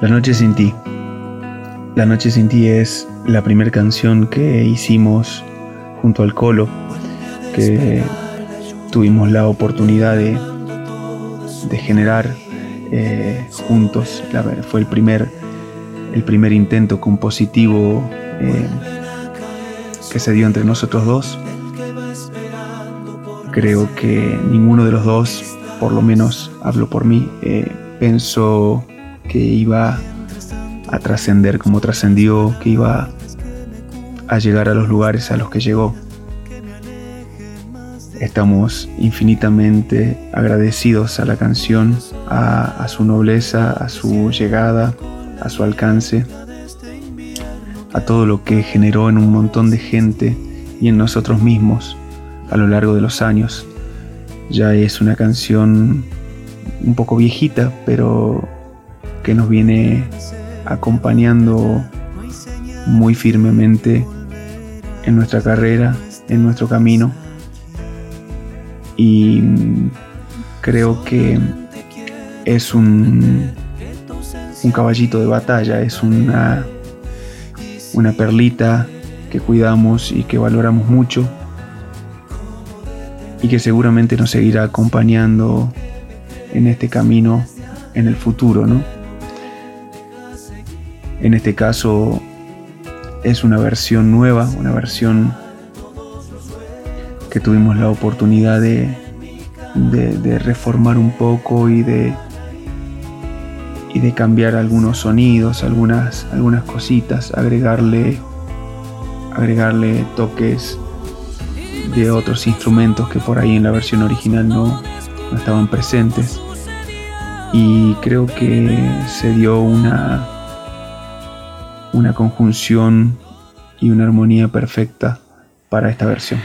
La noche sin ti. La noche sin ti es la primera canción que hicimos junto al Colo, que tuvimos la oportunidad de, generar eh, juntos. Fue el primer, el primer intento compositivo eh, que se dio entre nosotros dos. Creo que ninguno de los dos, por lo menos hablo por mí, eh, pensó que iba a trascender como trascendió, que iba a llegar a los lugares a los que llegó. Estamos infinitamente agradecidos a la canción, a, su nobleza, a su llegada, a su alcance, a todo lo que generó en un montón de gente y en nosotros mismos a lo largo de los años. Ya es una canción un poco viejita, pero que nos viene acompañando muy firmemente en nuestra carrera, en nuestro camino. Y creo que es un, un caballito de batalla, es una, una perlita que cuidamos y que valoramos mucho y que seguramente nos seguirá acompañando en este camino en el futuro, ¿no? En este caso es una versión nueva, una versión que tuvimos la oportunidad de, de, reformar un poco y de, cambiar algunos sonidos, algunas, algunas cositas, agregarle, agregarle toques de otros instrumentos que por ahí en la versión original no estaban presentes. Y creo que se dio una una conjunción y una armonía perfecta para esta versión.